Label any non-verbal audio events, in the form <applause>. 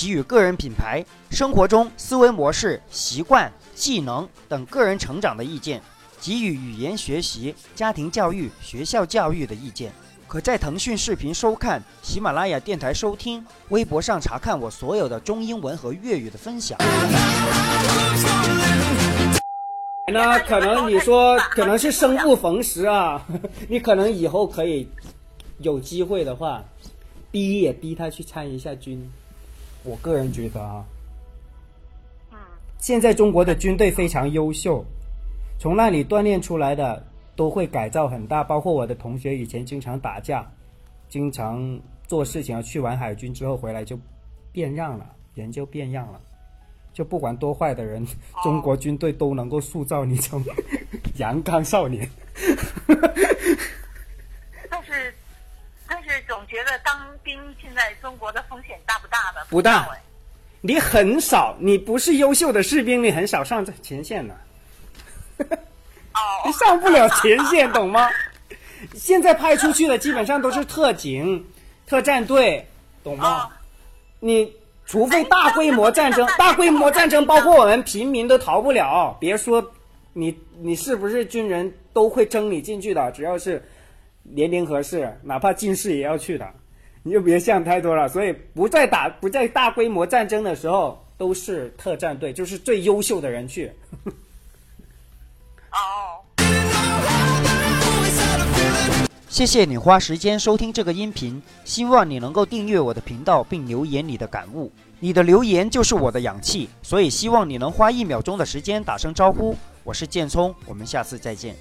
给予个人品牌、生活中思维模式、习惯、技能等个人成长的意见，给予语言学习、家庭教育、学校教育的意见。可在腾讯视频收看、喜马拉雅电台收听、微博上查看我所有的中英文和粤语的分享。那可能你说可能是生不逢时啊，<laughs> 你可能以后可以有机会的话，逼也逼他去参一下军。我个人觉得啊，嗯，现在中国的军队非常优秀，从那里锻炼出来的都会改造很大。包括我的同学以前经常打架，经常做事情，去完海军之后回来就变样了，人就变样了。就不管多坏的人，中国军队都能够塑造你成 <laughs> 阳刚少年。但是，但是总觉得当兵现在中国的风险大不大的？不大你很少，你不是优秀的士兵，你很少上前线的。<laughs> 哦 <laughs> 你，上不了前线，懂吗？现在派出去的基本上都是特警、<laughs> 特战队，懂吗？哦你除非大规模战争，大规模战争包括我们平民都逃不了。别说你你是不是军人，都会征你进去的，只要是年龄合适，哪怕近视也要去的。你就别想太多了。所以不在打不在大规模战争的时候，都是特战队，就是最优秀的人去。哦，<laughs> 谢谢你花时间收听这个音频，希望你能够订阅我的频道并留言你的感悟。你的留言就是我的氧气，所以希望你能花一秒钟的时间打声招呼。我是建聪，我们下次再见。